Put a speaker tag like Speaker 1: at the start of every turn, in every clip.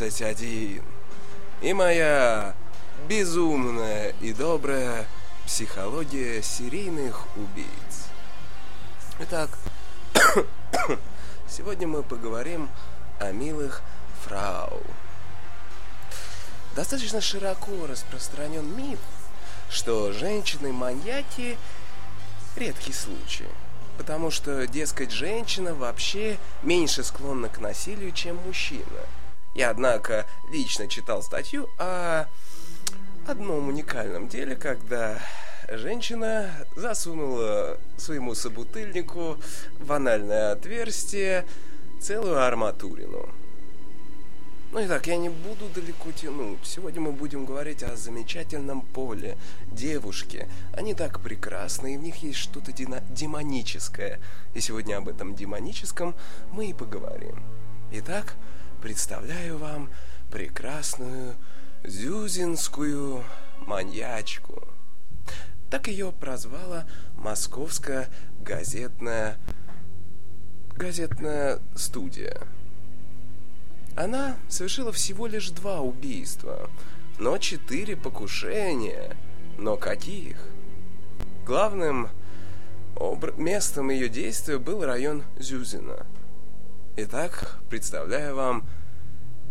Speaker 1: F21 и моя безумная и добрая психология серийных убийц. Итак, сегодня мы поговорим о милых фрау. Достаточно широко распространен миф, что женщины-маньяки – редкий случай. Потому что, дескать, женщина вообще меньше склонна к насилию, чем мужчина. Я, однако, лично читал статью о одном уникальном деле, когда женщина засунула своему собутыльнику в анальное отверстие целую арматурину. Ну и так, я не буду далеко тянуть. Сегодня мы будем говорить о замечательном поле, девушке. Они так прекрасны, и в них есть что-то демоническое. И сегодня об этом демоническом мы и поговорим. Итак, представляю вам прекрасную зюзинскую маньячку. Так ее прозвала московская газетная газетная студия. Она совершила всего лишь два убийства, но четыре покушения. Но каких? Главным местом ее действия был район Зюзина. Итак, представляю вам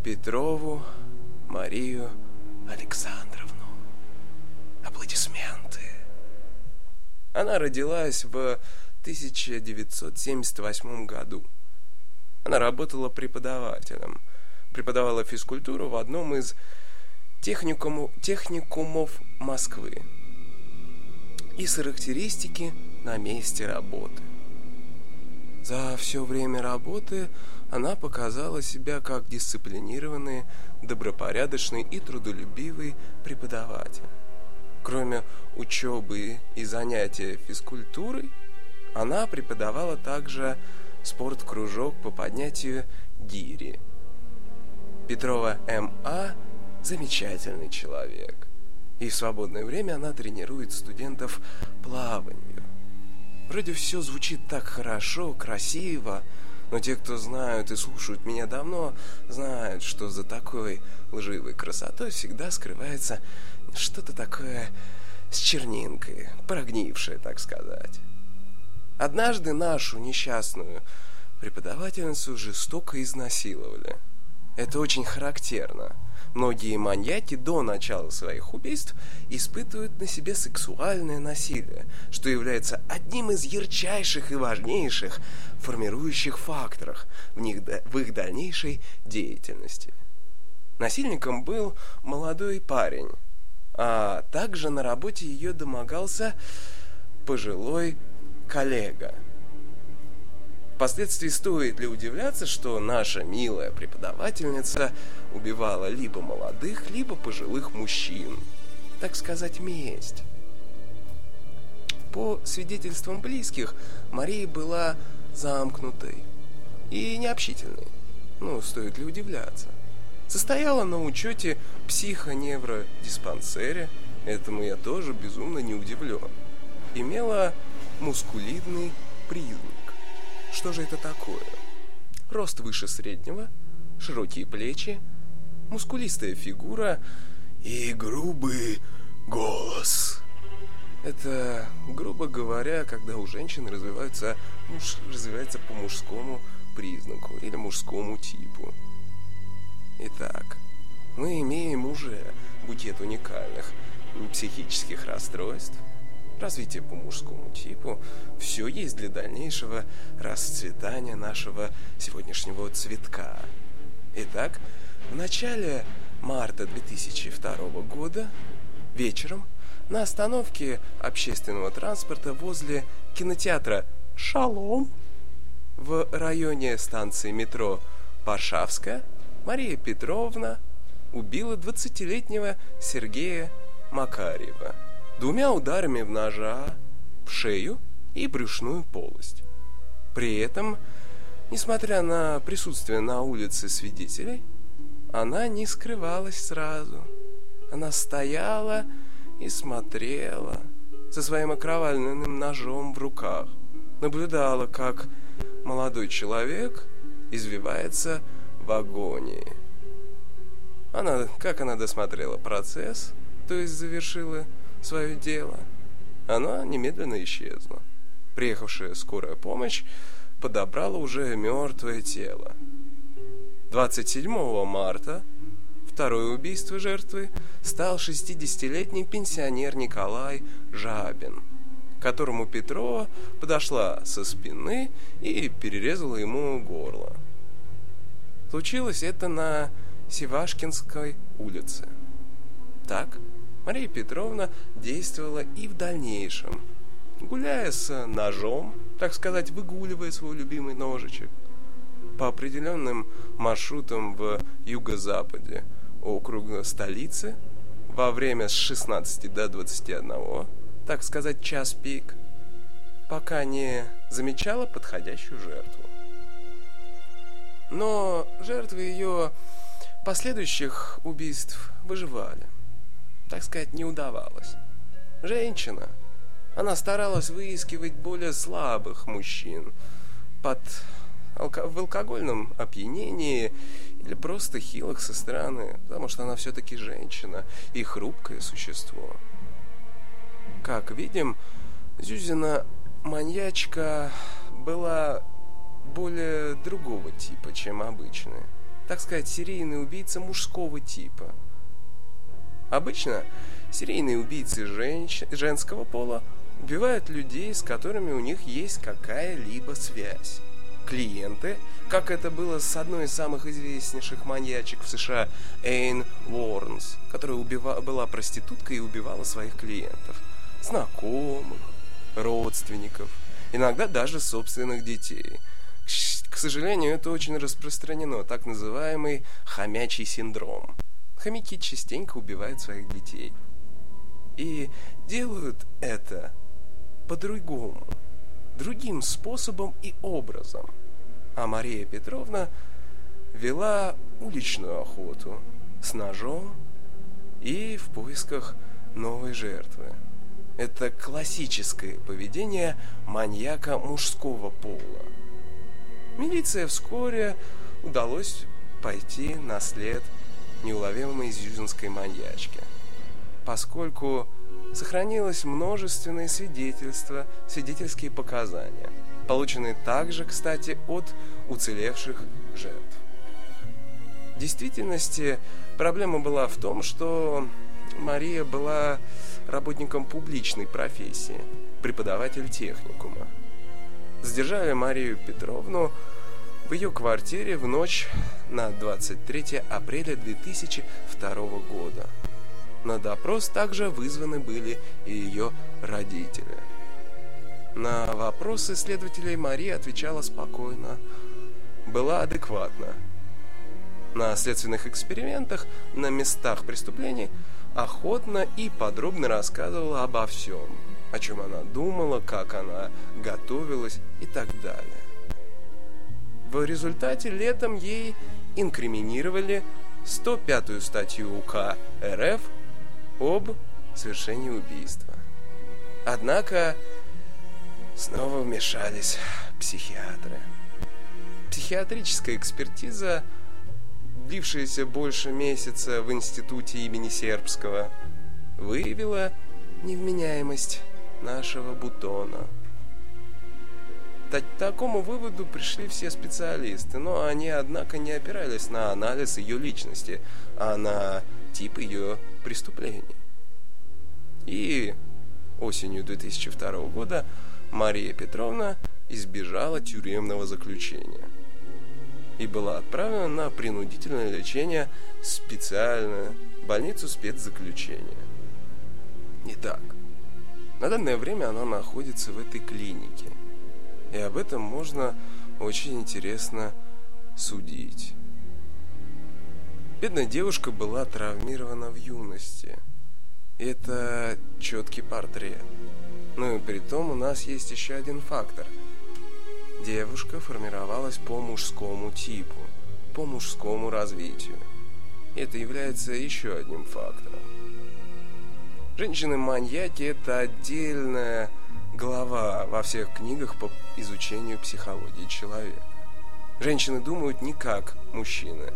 Speaker 1: Петрову Марию Александровну. Аплодисменты. Она родилась в 1978 году. Она работала преподавателем – преподавала физкультуру в одном из техникуму, техникумов Москвы. И характеристики на месте работы. За все время работы она показала себя как дисциплинированный, добропорядочный и трудолюбивый преподаватель. Кроме учебы и занятия физкультурой, она преподавала также спорткружок по поднятию гири – Петрова М.А. замечательный человек. И в свободное время она тренирует студентов плаванию. Вроде все звучит так хорошо, красиво, но те, кто знают и слушают меня давно, знают, что за такой лживой красотой всегда скрывается что-то такое с чернинкой, прогнившее, так сказать. Однажды нашу несчастную преподавательницу жестоко изнасиловали – это очень характерно. Многие маньяки до начала своих убийств испытывают на себе сексуальное насилие, что является одним из ярчайших и важнейших формирующих факторов в, них, в их дальнейшей деятельности. Насильником был молодой парень, а также на работе ее домогался пожилой коллега – Впоследствии стоит ли удивляться, что наша милая преподавательница убивала либо молодых, либо пожилых мужчин. Так сказать, месть. По свидетельствам близких, Мария была замкнутой и необщительной. Ну, стоит ли удивляться. Состояла на учете психоневродиспансере, этому я тоже безумно не удивлен. Имела мускулидный признак что же это такое? Рост выше среднего, широкие плечи, мускулистая фигура и грубый голос. Это, грубо говоря, когда у женщины развивается, муж, развивается по мужскому признаку или мужскому типу. Итак, мы имеем уже букет уникальных психических расстройств, развитие по мужскому типу, все есть для дальнейшего расцветания нашего сегодняшнего цветка. Итак, в начале марта 2002 года вечером на остановке общественного транспорта возле кинотеатра «Шалом» в районе станции метро Варшавская Мария Петровна убила 20-летнего Сергея Макарьева – двумя ударами в ножа в шею и брюшную полость. При этом, несмотря на присутствие на улице свидетелей, она не скрывалась сразу. Она стояла и смотрела, со своим окровавленным ножом в руках, наблюдала, как молодой человек извивается в агонии. Она, как она досмотрела процесс, то есть завершила свое дело, она немедленно исчезла. Приехавшая скорая помощь подобрала уже мертвое тело. 27 марта второе убийство жертвы стал 60-летний пенсионер Николай Жабин, которому Петрова подошла со спины и перерезала ему горло. Случилось это на Севашкинской улице. Так Мария Петровна действовала и в дальнейшем, гуляя с ножом, так сказать, выгуливая свой любимый ножичек, по определенным маршрутам в юго-западе округа столицы во время с 16 до 21, так сказать, час пик, пока не замечала подходящую жертву. Но жертвы ее последующих убийств выживали. Так сказать, не удавалось. Женщина. Она старалась выискивать более слабых мужчин под алко- в алкогольном опьянении или просто хилых со стороны, потому что она все-таки женщина и хрупкое существо. Как видим, Зюзина маньячка была более другого типа, чем обычная. Так сказать, серийный убийца мужского типа. Обычно серийные убийцы женщ... женского пола убивают людей, с которыми у них есть какая-либо связь. Клиенты, как это было с одной из самых известнейших маньячек в США, Эйн Уорнс, которая убива... была проституткой и убивала своих клиентов. Знакомых, родственников, иногда даже собственных детей – к сожалению, это очень распространено, так называемый хомячий синдром. Хомяки частенько убивают своих детей. И делают это по-другому, другим способом и образом. А Мария Петровна вела уличную охоту с ножом и в поисках новой жертвы. Это классическое поведение маньяка мужского пола. Милиция вскоре удалось пойти на след неуловимой зюзинской маньячки, поскольку сохранилось множественные свидетельства, свидетельские показания, полученные также, кстати, от уцелевших жертв. В действительности проблема была в том, что Мария была работником публичной профессии, преподаватель техникума задержали Марию Петровну в ее квартире в ночь на 23 апреля 2002 года. На допрос также вызваны были и ее родители. На вопросы следователей Мария отвечала спокойно, была адекватна. На следственных экспериментах на местах преступлений охотно и подробно рассказывала обо всем – о чем она думала, как она готовилась и так далее. В результате летом ей инкриминировали 105-ю статью УК РФ об совершении убийства. Однако снова вмешались психиатры. Психиатрическая экспертиза, длившаяся больше месяца в институте имени Сербского, выявила невменяемость нашего бутона. К такому выводу пришли все специалисты, но они, однако, не опирались на анализ ее личности, а на тип ее преступлений. И осенью 2002 года Мария Петровна избежала тюремного заключения и была отправлена на принудительное лечение в специальную больницу спецзаключения. Итак, на данное время она находится в этой клинике. И об этом можно очень интересно судить. Бедная девушка была травмирована в юности. Это четкий портрет. Ну и при том у нас есть еще один фактор. Девушка формировалась по мужскому типу, по мужскому развитию. Это является еще одним фактором. Женщины-маньяки – это отдельная глава во всех книгах по изучению психологии человека. Женщины думают не как мужчины.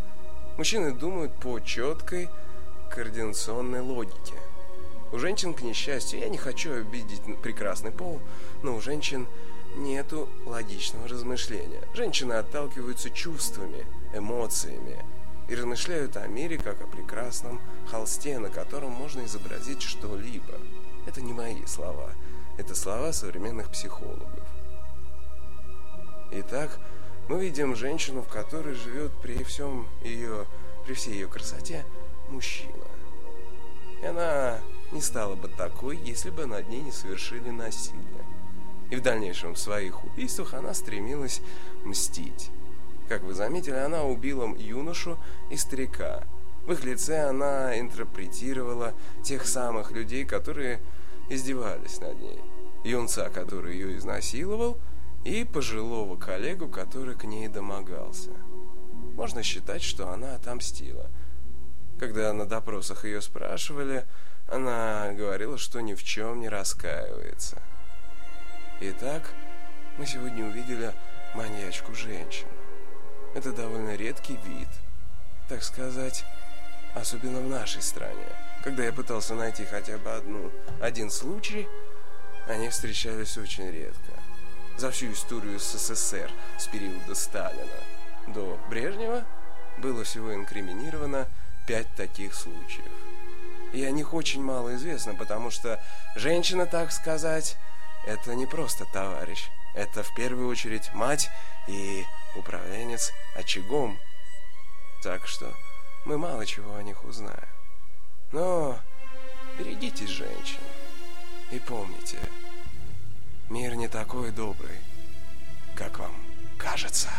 Speaker 1: Мужчины думают по четкой координационной логике. У женщин, к несчастью, я не хочу обидеть прекрасный пол, но у женщин нету логичного размышления. Женщины отталкиваются чувствами, эмоциями и размышляют о мире как о прекрасном холсте, на котором можно изобразить что-либо. Это не мои слова, это слова современных психологов. Итак, мы видим женщину, в которой живет при всем ее, при всей ее красоте мужчина. И она не стала бы такой, если бы над ней не совершили насилие. И в дальнейшем в своих убийствах она стремилась мстить. Как вы заметили, она убила юношу и старика. В их лице она интерпретировала тех самых людей, которые издевались над ней. Юнца, который ее изнасиловал, и пожилого коллегу, который к ней домогался. Можно считать, что она отомстила. Когда на допросах ее спрашивали, она говорила, что ни в чем не раскаивается. Итак, мы сегодня увидели маньячку женщину. Это довольно редкий вид, так сказать, особенно в нашей стране. Когда я пытался найти хотя бы одну, один случай, они встречались очень редко. За всю историю СССР с периода Сталина до Брежнева было всего инкриминировано пять таких случаев. И о них очень мало известно, потому что женщина, так сказать, это не просто товарищ. Это в первую очередь мать и управленец очагом. Так что мы мало чего о них узнаем. Но берегитесь женщин. И помните, мир не такой добрый, как вам кажется.